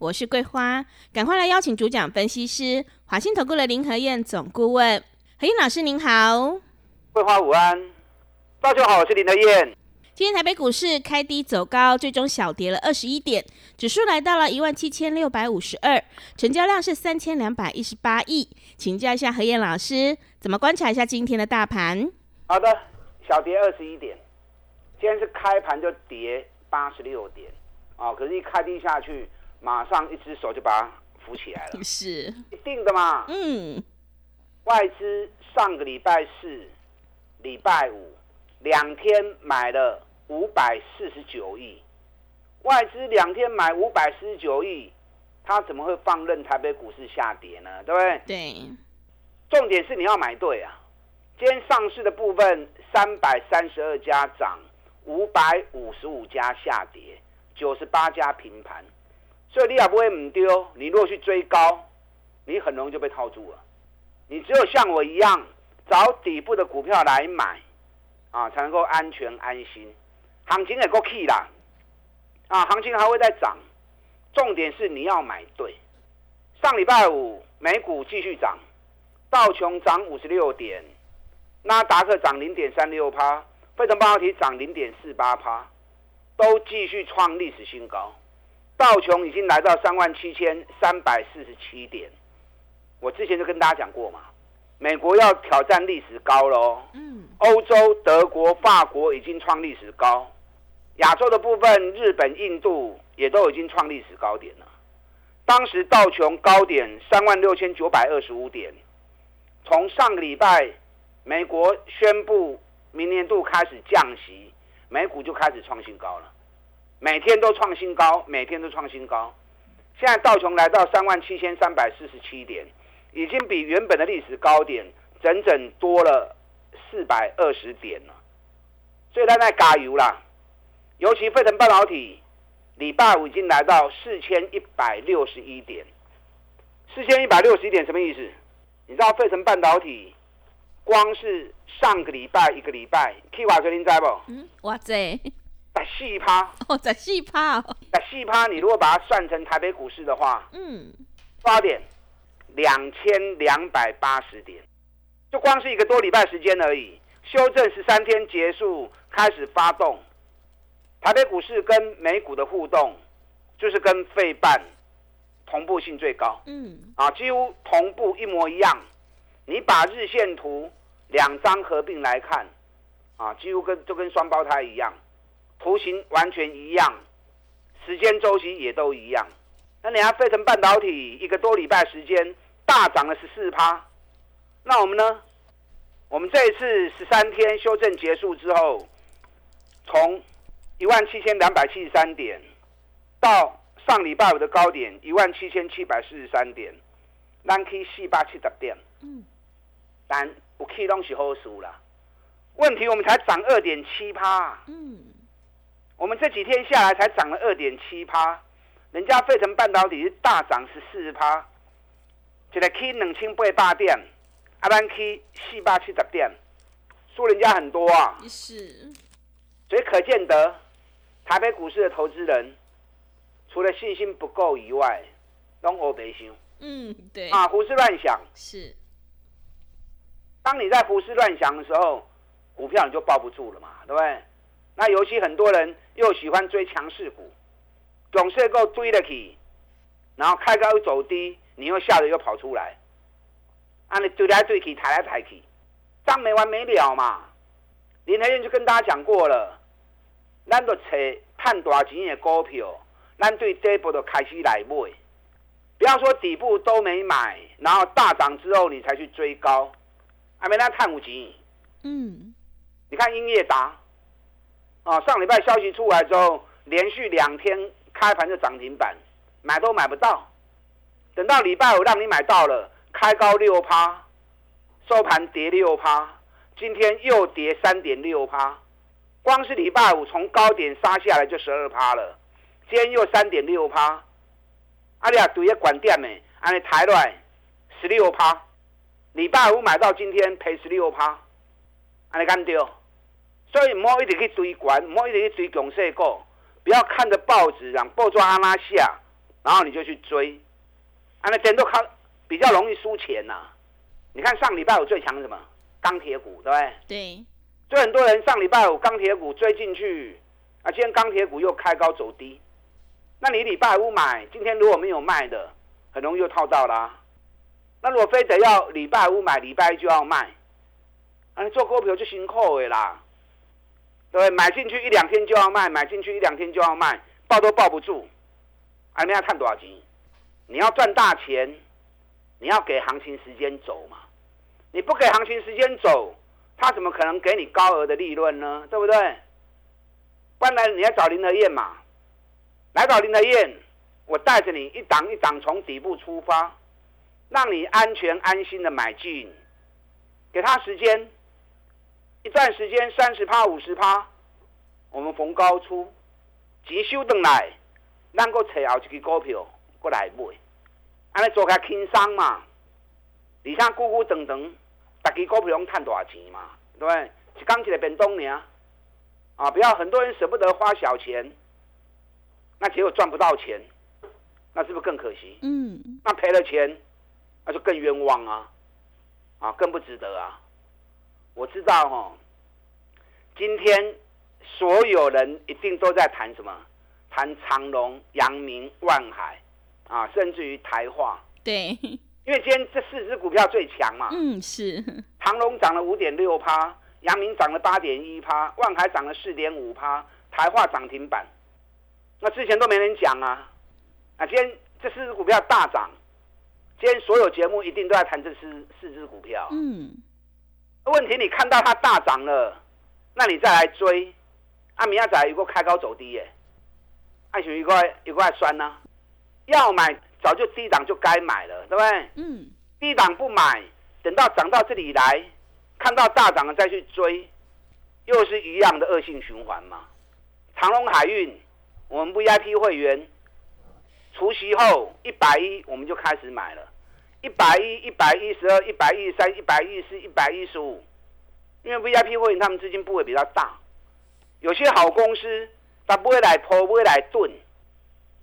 我是桂花，赶快来邀请主讲分析师华信投顾的林和燕总顾问何燕老师，您好。桂花午安，大家好，我是林和燕。今天台北股市开低走高，最终小跌了二十一点，指数来到了一万七千六百五十二，成交量是三千两百一十八亿。请教一下何燕老师，怎么观察一下今天的大盘？好的，小跌二十一点，今天是开盘就跌八十六点，啊，可是一开低下去。马上一只手就把它扶起来了，是一定的嘛？嗯，外资上个礼拜四、礼拜五两天买了五百四十九亿，外资两天买五百四十九亿，他怎么会放任台北股市下跌呢？对不对？对。重点是你要买对啊！今天上市的部分三百三十二家涨，五百五十五家下跌，九十八家平盘。所以你也不会唔丢，你如果去追高，你很容易就被套住了。你只有像我一样找底部的股票来买，啊，才能够安全安心。行情也够 key 啦，啊，行情还会再涨。重点是你要买对。上礼拜五美股继续涨，道琼涨五十六点，纳达克涨零点三六趴，费城半导体涨零点四八趴，都继续创历史新高。道琼已经来到三万七千三百四十七点，我之前就跟大家讲过嘛，美国要挑战历史高喽。嗯，欧洲、德国、法国已经创历史高，亚洲的部分，日本、印度也都已经创历史高点了。当时道琼高点三万六千九百二十五点，从上个礼拜美国宣布明年度开始降息，美股就开始创新高了。每天都创新高，每天都创新高。现在道琼来到三万七千三百四十七点，已经比原本的历史高点整整多了四百二十点了。所以它在加油啦。尤其沸腾半导体，礼拜五已经来到四千一百六十一点。四千一百六十一点什么意思？你知道费城半导体光是上个礼拜一个礼拜，K 瓦格林在不？嗯，哇塞。在细趴哦，在细趴哦，在细趴。你如果把它算成台北股市的话，嗯，多少点？两千两百八十点，就光是一个多礼拜时间而已。修正十三天结束，开始发动。台北股市跟美股的互动，就是跟费半同步性最高。嗯，啊，几乎同步一模一样。你把日线图两张合并来看，啊，几乎跟就跟双胞胎一样。图形完全一样，时间周期也都一样。那你看费城半导体一个多礼拜时间大涨了十四趴，那我们呢？我们这一次十三天修正结束之后，从一万七千两百七十三点到上礼拜五的高点一万七千七百四十三点，咱去四百七十点。嗯，但我 K 东西好输了。问题我们才涨二点七趴。嗯。我们这几天下来才涨了二点七趴，人家费城半导体是大涨十四趴，就在 K 冷清八大点，阿兰 K 四八七十点，输人家很多啊。是，所以可见得台北股市的投资人，除了信心不够以外，拢欧北想。嗯，对。啊，胡思乱想。是。当你在胡思乱想的时候，股票你就抱不住了嘛，对不对？那尤其很多人又喜欢追强势股，总是够追得起，然后开高走低，你又吓得又跑出来，啊，你追来追去，抬来抬去，涨没完没了嘛。林台燕就跟大家讲过了，咱都找探大钱的股票，咱对这波都开始来买，不要说底部都没买，然后大涨之后你才去追高，还没那探五钱。嗯，你看英业达。啊，上礼拜消息出来之后，连续两天开盘就涨停板，买都买不到。等到礼拜五让你买到了，开高六趴，收盘跌六趴，今天又跌三点六趴，光是礼拜五从高点杀下来就十二趴了，今天又三点六趴，阿里亚赌业管店呢，安尼抬来十六趴，礼拜五买到今天赔十六趴，安尼干丢，所以唔好一直去追管，唔好一直去追强势股，不要看着报纸让报抓阿拉下，然后你就去追。啊，那真都靠比较容易输钱呐。你看上礼拜五最强什么？钢铁股，对不对？对。所以很多人上礼拜五钢铁股追进去，啊，今天钢铁股又开高走低。那你礼拜五买，今天如果没有卖的，很容易又套到啦。那如果非得要礼拜五买，礼拜一就要卖，啊，你做股票就辛苦的啦。对，买进去一两天就要卖，买进去一两天就要卖，抱都抱不住。啊，你要看多少钱？你要赚大钱，你要给行情时间走嘛？你不给行情时间走，他怎么可能给你高额的利润呢？对不对？不然你要找林德燕嘛，来找林德燕，我带着你一档一档从底部出发，让你安全安心的买进，给他时间，一段时间三十趴五十趴，我们逢高出，急修等来，能够找后一支股票。过来买，安尼做较轻松嘛？而且久久长长，大家股票拢赚大钱嘛？对不对？一刚起来变动呢？啊，不要很多人舍不得花小钱，那结果赚不到钱，那是不是更可惜？嗯。那赔了钱，那就更冤枉啊！啊，更不值得啊！我知道哈，今天所有人一定都在谈什么？谈长隆、阳明、万海。啊，甚至于台化，对，因为今天这四只股票最强嘛。嗯，是。长隆涨了五点六趴，阳明涨了八点一趴，万海涨了四点五趴，台化涨停板。那之前都没人讲啊，啊，今天这四只股票大涨，今天所有节目一定都在谈这四四只股票。嗯。问题你看到它大涨了，那你再来追，啊，明仔有个开高走低耶，爱情一块一块酸呢。要买早就低档就该买了，对不对？嗯。低档不买，等到涨到这里来，看到大涨了再去追，又是一样的恶性循环嘛。长隆海运，我们 VIP 会员除夕后一百一我们就开始买了，一百一、一百一十二、一百一十三、一百一十四、一百一十五，因为 VIP 会员他们资金部位比较大，有些好公司他不会来破，不会来炖，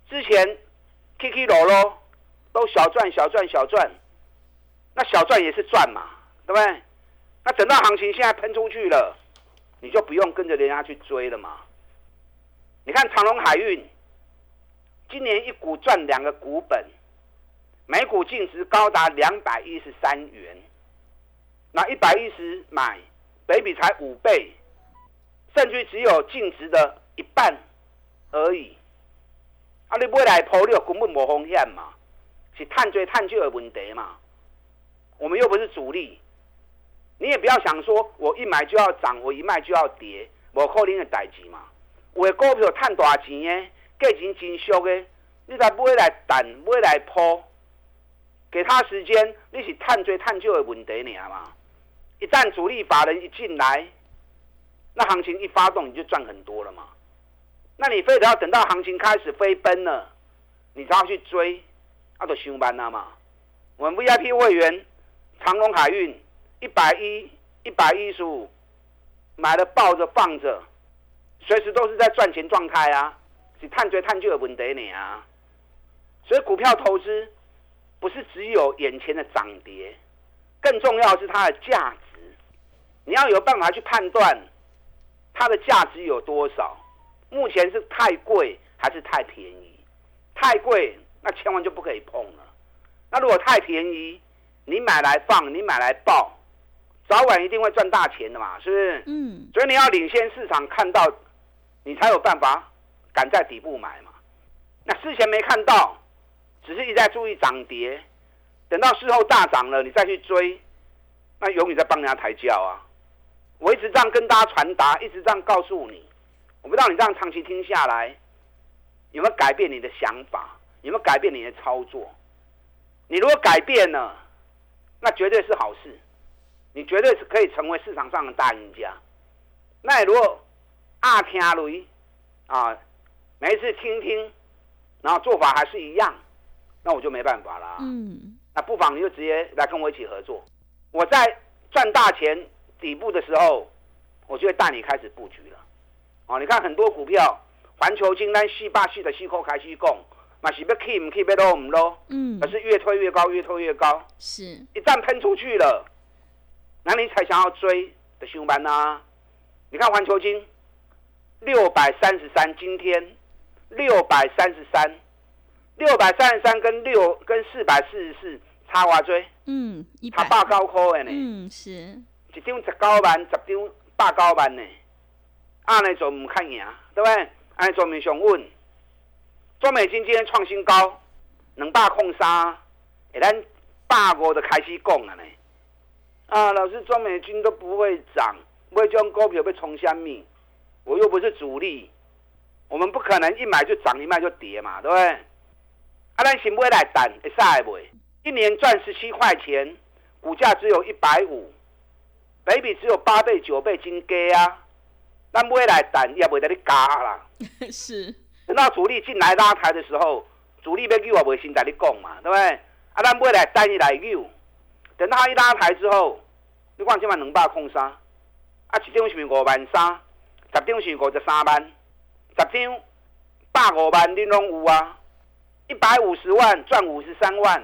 之前。K K 罗罗都小赚小赚小赚，那小赚也是赚嘛，对不对？那等到行情现在喷出去了，你就不用跟着人家去追了嘛。你看长隆海运，今年一股赚两个股本，每股净值高达两百一十三元，那一百一十买，北比才五倍，甚至只有净值的一半而已。啊！你买来抛，你根本无风险嘛，是探追探究的问题嘛。我们又不是主力，你也不要想说我一买就要涨，我一卖就要跌，无可能的代志嘛。有的股票赚大钱的，价钱真俗的，你才买来等，买来抛，给他时间，你是探追探就的问题尔嘛。一旦主力法人一进来，那行情一发动，你就赚很多了嘛。那你非得要等到行情开始飞奔了，你才要去追，那都上班了嘛。我们 VIP 会员长隆海运一百一、一百一十五，买了抱着放着，随时都是在赚钱状态啊，是探追探究的问题你啊。所以股票投资不是只有眼前的涨跌，更重要是它的价值，你要有办法去判断它的价值有多少。目前是太贵还是太便宜？太贵那千万就不可以碰了。那如果太便宜，你买来放，你买来爆，早晚一定会赚大钱的嘛，是不是？嗯。所以你要领先市场看到，你才有办法敢在底部买嘛。那事前没看到，只是一再注意涨跌，等到事后大涨了，你再去追，那永远在帮人家抬轿啊。我一直这样跟大家传达，一直这样告诉你。我不知道你这样长期听下来，有没有改变你的想法？有没有改变你的操作？你如果改变了，那绝对是好事，你绝对是可以成为市场上的大赢家。那如果啊听雷啊，每一次听听，然后做法还是一样，那我就没办法啦。嗯，那不妨你就直接来跟我一起合作。我在赚大钱底部的时候，我就会带你开始布局了。哦，你看很多股票，环球金、单细霸系的细扣开西供，嘛是要 keep 唔 keep 要 low 唔 low，嗯可，是越推越高，越推越高，是，一旦喷出去了，那你才想要追的凶班呐。你看环球金六百三十三，今天六百三十三，六百三十三跟六跟四百四十四差偌济，嗯，一差百，百九块的呢，嗯，是，一张十九万，十张百九万呢，按尼做唔看赢，对不对？按尼做面上稳，中美金今天创新高，两百空三，诶，咱百五就开始讲了呢。啊，老师，中美金都不会涨，买这种股票被冲虾米？我又不是主力，我们不可能一买就涨，一卖就跌嘛，对不对？啊，咱先买来等，会使会袂？一年赚十七块钱，股价只有一百五，北比只有八倍九倍，真低啊！咱买来等也袂得你加啦。是，等到主力进来拉抬的时候，主力要救也，袂先在你讲嘛，对不对？啊，咱买来等伊来救，等他一拉抬之后，你看今晚两百空三，啊，一张是五万三，十张是五十三万，十张百五万你拢有啊，一百五十万赚五十三万，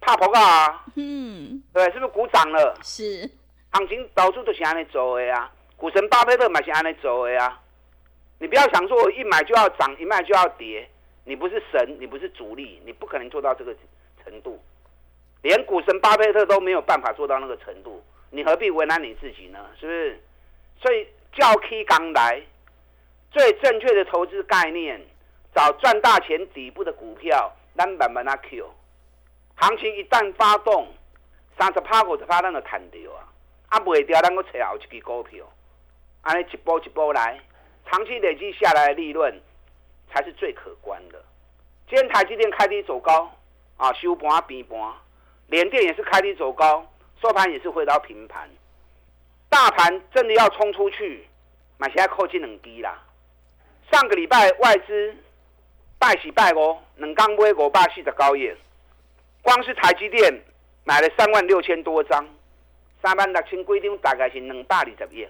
怕不怕啊？嗯，对，是不是股涨了？是，行情到处都是安尼走的啊，股神巴菲特嘛是安尼走的啊。你不要想说我一买就要涨，一卖就要跌，你不是神，你不是主力，你不可能做到这个程度。连股神巴菲特都没有办法做到那个程度，你何必为难你自己呢？是不是？所以叫 K 刚来，最正确的投资概念，找赚大钱底部的股票，咱慢慢啊 Q。行情一旦发动，三十趴五十趴咱就赚掉啊！啊，卖掉咱个找后一支股票，安尼一波一波来，长期累积下来的利润才是最可观的。今天台积电开低走高，啊，收盘平盘，联电也是开低走高，收盘也是回到平盘。大盘真的要冲出去，买起来扣进两低啦。上个礼拜外资拜喜拜五，两港买五百四十九亿，光是台积电买了三万六千多张，三万六千规定大概是两百二十亿。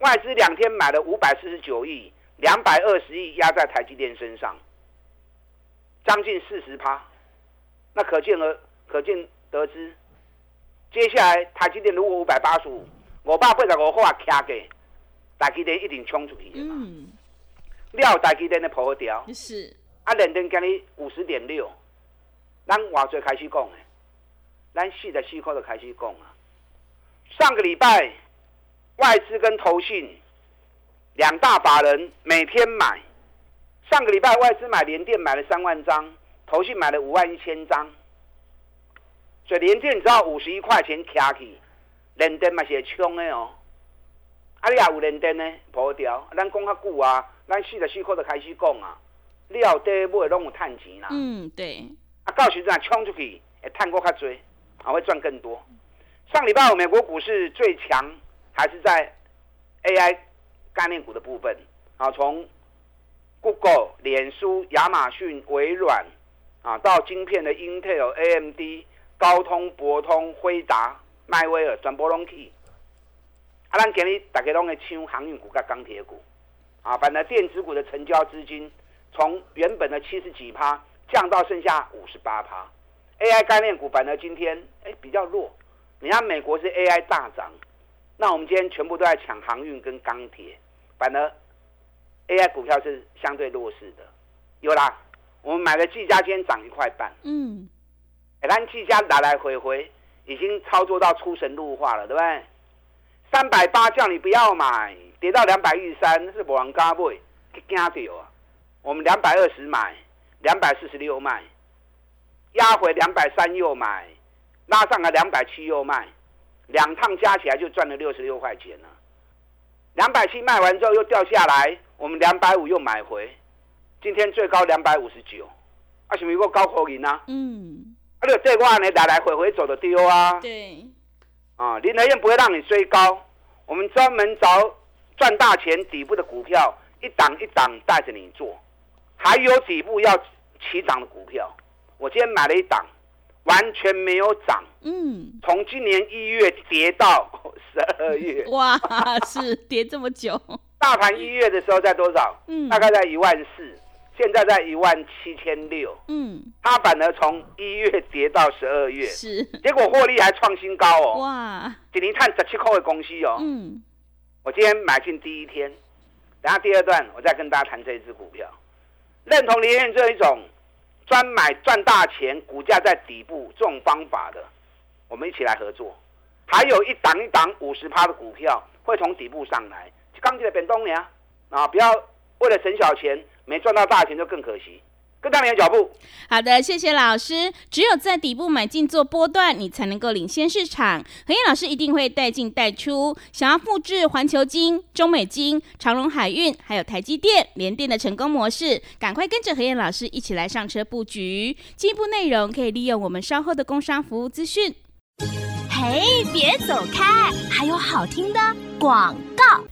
外资两天买了五百四十九亿，两百二十亿压在台积电身上，将近四十趴。那可见而可见得知，接下来台积电如果五百八十五，五百八十五块卡给，台积电一定冲出去嘛。嗯，料台积电的破掉，是，啊，认真今日五十点六，咱偌最开始讲诶，咱四十四块就开始讲啊。上个礼拜外资跟投信两大把人每天买，上个礼拜外资买联电买了三万张，投信买了五万一千张，所以联电只要五十一块钱卡起，联电嘛是会冲的哦。啊，你也有联电呢，破掉，咱讲较久啊，咱四十四块就开始讲啊，料底买拢有趁钱啦。嗯，对，啊，到时阵冲出去，会探过较多，啊会赚更多。上礼拜五美国股市最强还是在 AI 概念股的部分啊，从 Google、脸书、亚马逊、微软啊，到晶片的 Intel、AMD、高通、博通、辉达、迈威尔，全部拢去。啊，咱今日大家拢会抢航运股跟钢铁股啊，反正电子股的成交资金从原本的七十几趴降到剩下五十八趴。AI 概念股反而今天哎比较弱，你看美国是 AI 大涨，那我们今天全部都在抢航运跟钢铁，反而 AI 股票是相对弱势的。有啦，我们买的技嘉今天涨一块半，嗯，哎，咱技嘉来来回回已经操作到出神入化了，对不对？三百八叫你不要买，跌到两百一十三是无人敢买，去惊到啊！我们两百二十买，两百四十六卖，压回两百三又买，拉上来两百七又卖，两趟加起来就赚了六十六块钱了。两百七卖完之后又掉下来，我们两百五又买回，今天最高两百五十九，啊，什么一个高科银啊？嗯，啊，你这我呢来来回回走的丢啊。对，啊，林德燕不会让你追高，我们专门找赚大钱底部的股票，一档一档带着你做，还有底部要起涨的股票，我今天买了一档，完全没有涨，嗯，从今年一月跌到十二月，哇，是跌这么久，大盘一月的时候在多少？嗯大概在一万四，现在在一万七千六，嗯，它反而从一月跌到十二月，是，结果获利还创新高哦，哇，一年探十七块的公司哦。嗯，我今天买进第一天，然后第二段我再跟大家谈这一只股票。认同林燕这一种专买赚大钱、股价在底部这种方法的，我们一起来合作。还有一档一档五十趴的股票会从底部上来，刚进的本东呀啊！不要为了省小钱没赚到大钱就更可惜。跟上你的脚步，好的，谢谢老师。只有在底部买进做波段，你才能够领先市场。何燕老师一定会带进带出。想要复制环球金、中美金、长荣海运，还有台积电、联电的成功模式，赶快跟着何燕老师一起来上车布局。进一步内容可以利用我们稍后的工商服务资讯。嘿，别走开，还有好听的广告。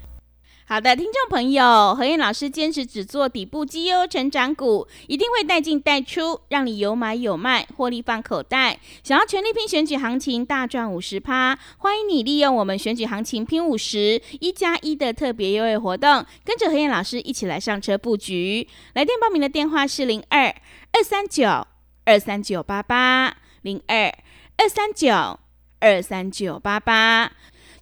好的，听众朋友，何燕老师坚持只做底部绩优成长股，一定会带进带出，让你有买有卖，获利放口袋。想要全力拼选举行情，大赚五十趴，欢迎你利用我们选举行情拼五十一加一的特别优惠活动，跟着何燕老师一起来上车布局。来电报名的电话是零二二三九二三九八八零二二三九二三九八八。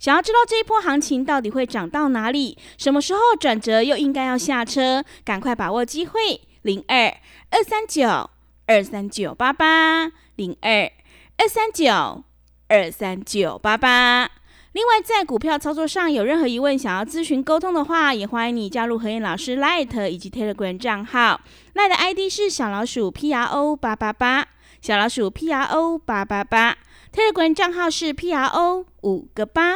想要知道这一波行情到底会涨到哪里，什么时候转折又应该要下车，赶快把握机会！零二二三九二三九八八零二二三九二三九八八。另外，在股票操作上有任何疑问，想要咨询沟通的话，也欢迎你加入何燕老师 Light 以及 Telegram 账号。Light 的 ID 是小老鼠 P R O 八八八，小老鼠 P R O 八八八。Telegram 账号是 P R O 五个八。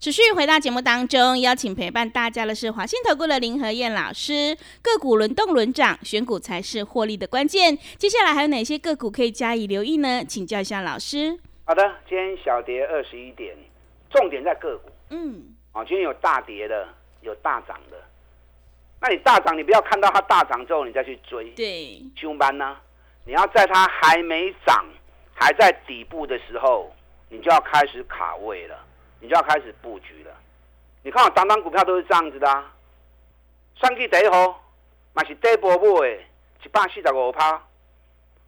持续回到节目当中，邀请陪伴大家的是华信投顾的林和燕老师。个股轮动轮涨，选股才是获利的关键。接下来还有哪些个股可以加以留意呢？请教一下老师。好的，今天小跌二十一点，重点在个股嗯，啊，今天有大跌的，有大涨的。那你大涨，你不要看到它大涨之后你再去追，对，凶班呢？你要在它还没涨、还在底部的时候，你就要开始卡位了，你就要开始布局了。你看我档档股票都是这样子的啊。选举第一号嘛是底部买的，一百四十五趴；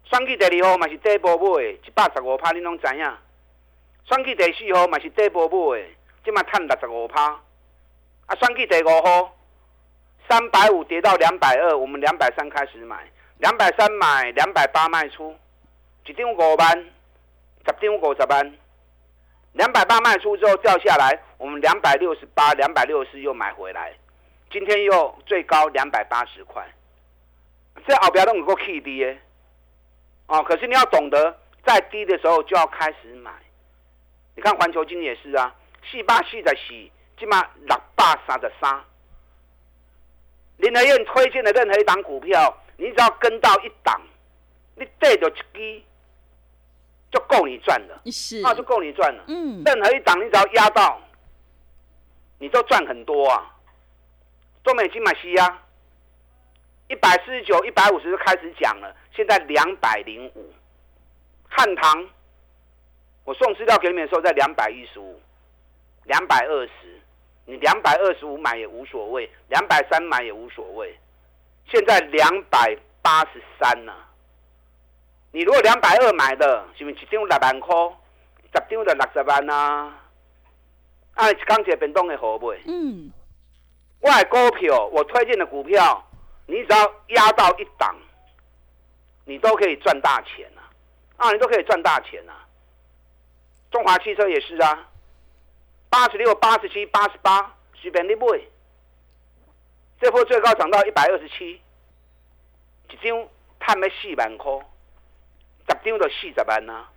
选举第二号嘛是底部买的，一百十五趴，你拢知影。选举第四号嘛是底部买的，即嘛赚六十五趴。啊，选举第五号三百五跌到两百二，我们两百三开始买，两百三买，两百八卖出，一张五万，十张五十万。两百八卖出之后掉下来，我们两百六十八、两百六十四又买回来，今天又最高两百八十块，这后边都能够 K 低耶，哦，可是你要懂得在低的时候就要开始买。你看环球金也是啊，四百四十四，起码六百三十三。林德燕推荐的任何一档股票，你只要跟到一档，你对着一支就够你赚了，是，那就够你赚了。嗯，任何一档你只要压到，你都赚很多啊。中美金买西呀，一百四十九、一百五十就开始讲了，现在两百零五。汉唐，我送资料给你们的时候在两百一十五、两百二十，你两百二十五买也无所谓，两百三买也无所谓。现在两百八十三呢。你如果两百二买的，是不是一张六万块？十张就六十万啊！啊，一刚一变动的好买。嗯，我的股票，我推荐的股票，你只要压到一档，你都可以赚大钱啊！啊，你都可以赚大钱啊！中华汽车也是啊，八十六、八十七、八十八，随便你买。这波最高涨到一百二十七，一张赚要四万块，十张就四十万啊！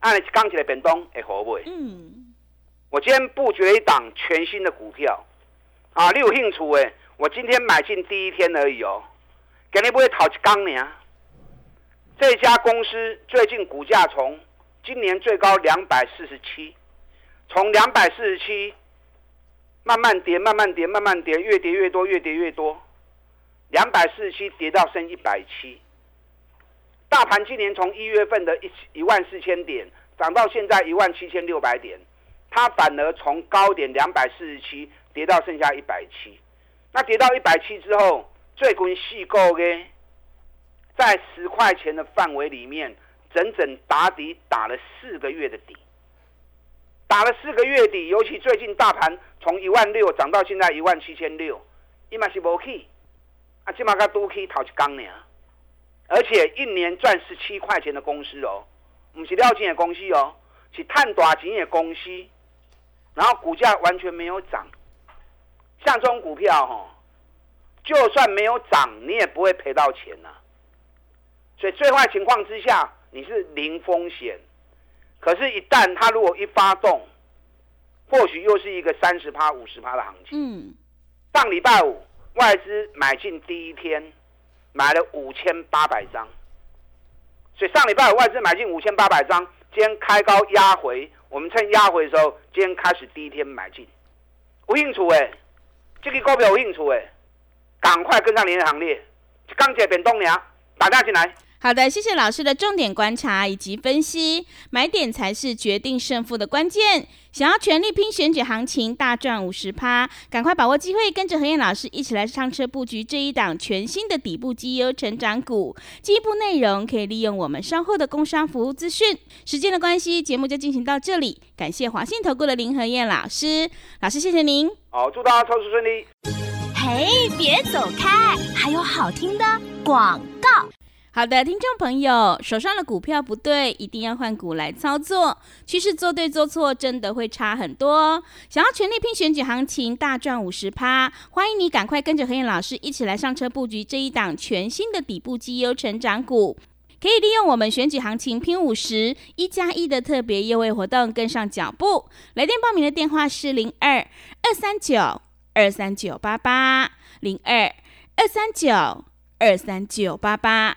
按你刚起来变动会好买。嗯，我今天布局了一档全新的股票，啊，你有兴趣诶？我今天买进第一天而已哦，给你不会讨一缸呢，这家公司最近股价从今年最高两百四十七，从两百四十七慢慢跌，慢慢跌，慢慢跌，越跌越多，越跌越多，两百四十七跌到剩一百七。大盘今年从一月份的一一万四千点涨到现在一万七千六百点，它反而从高点两百四十七跌到剩下一百七。那跌到一百七之后，最近细购嘅，在十块钱的范围里面，整整打底打了四个月的底，打了四个月底。尤其最近大盘从一万六涨到现在一万七千六，伊嘛是无去，啊，起码个都去头一缸呢。而且一年赚十七块钱的公司哦，不是料钱的公司哦，是探短钱的公司，然后股价完全没有涨。像这种股票哈，就算没有涨，你也不会赔到钱呐。所以最坏情况之下，你是零风险。可是，一旦它如果一发动，或许又是一个三十趴、五十趴的行情。嗯。上礼拜五外资买进第一天，买了五千八百张。所以上礼拜外资买进五千八百张，今天开高压回，我们趁压回的时候，今天开始第一天买进，有兴趣哎。这个股票有兴趣诶，赶快跟上您的行列。钢铁变动娘，打电进来。好的，谢谢老师的重点观察以及分析，买点才是决定胜负的关键。想要全力拼选举行情，大赚五十趴，赶快把握机会，跟着何燕老师一起来上车布局这一档全新的底部绩优成长股。进一步内容可以利用我们稍后的工商服务资讯。时间的关系，节目就进行到这里，感谢华信投顾的林何燕老师，老师谢谢您。好，祝大家投资顺利。嘿，别走开，还有好听的广告。好的，听众朋友，手上的股票不对，一定要换股来操作。趋势做对做错，真的会差很多。想要全力拼选举行情，大赚五十趴，欢迎你赶快跟着何燕老师一起来上车布局这一档全新的底部绩优成长股。可以利用我们选举行情拼五十一加一的特别优惠活动，跟上脚步。来电报名的电话是零二二三九二三九八八零二二三九二三九八八。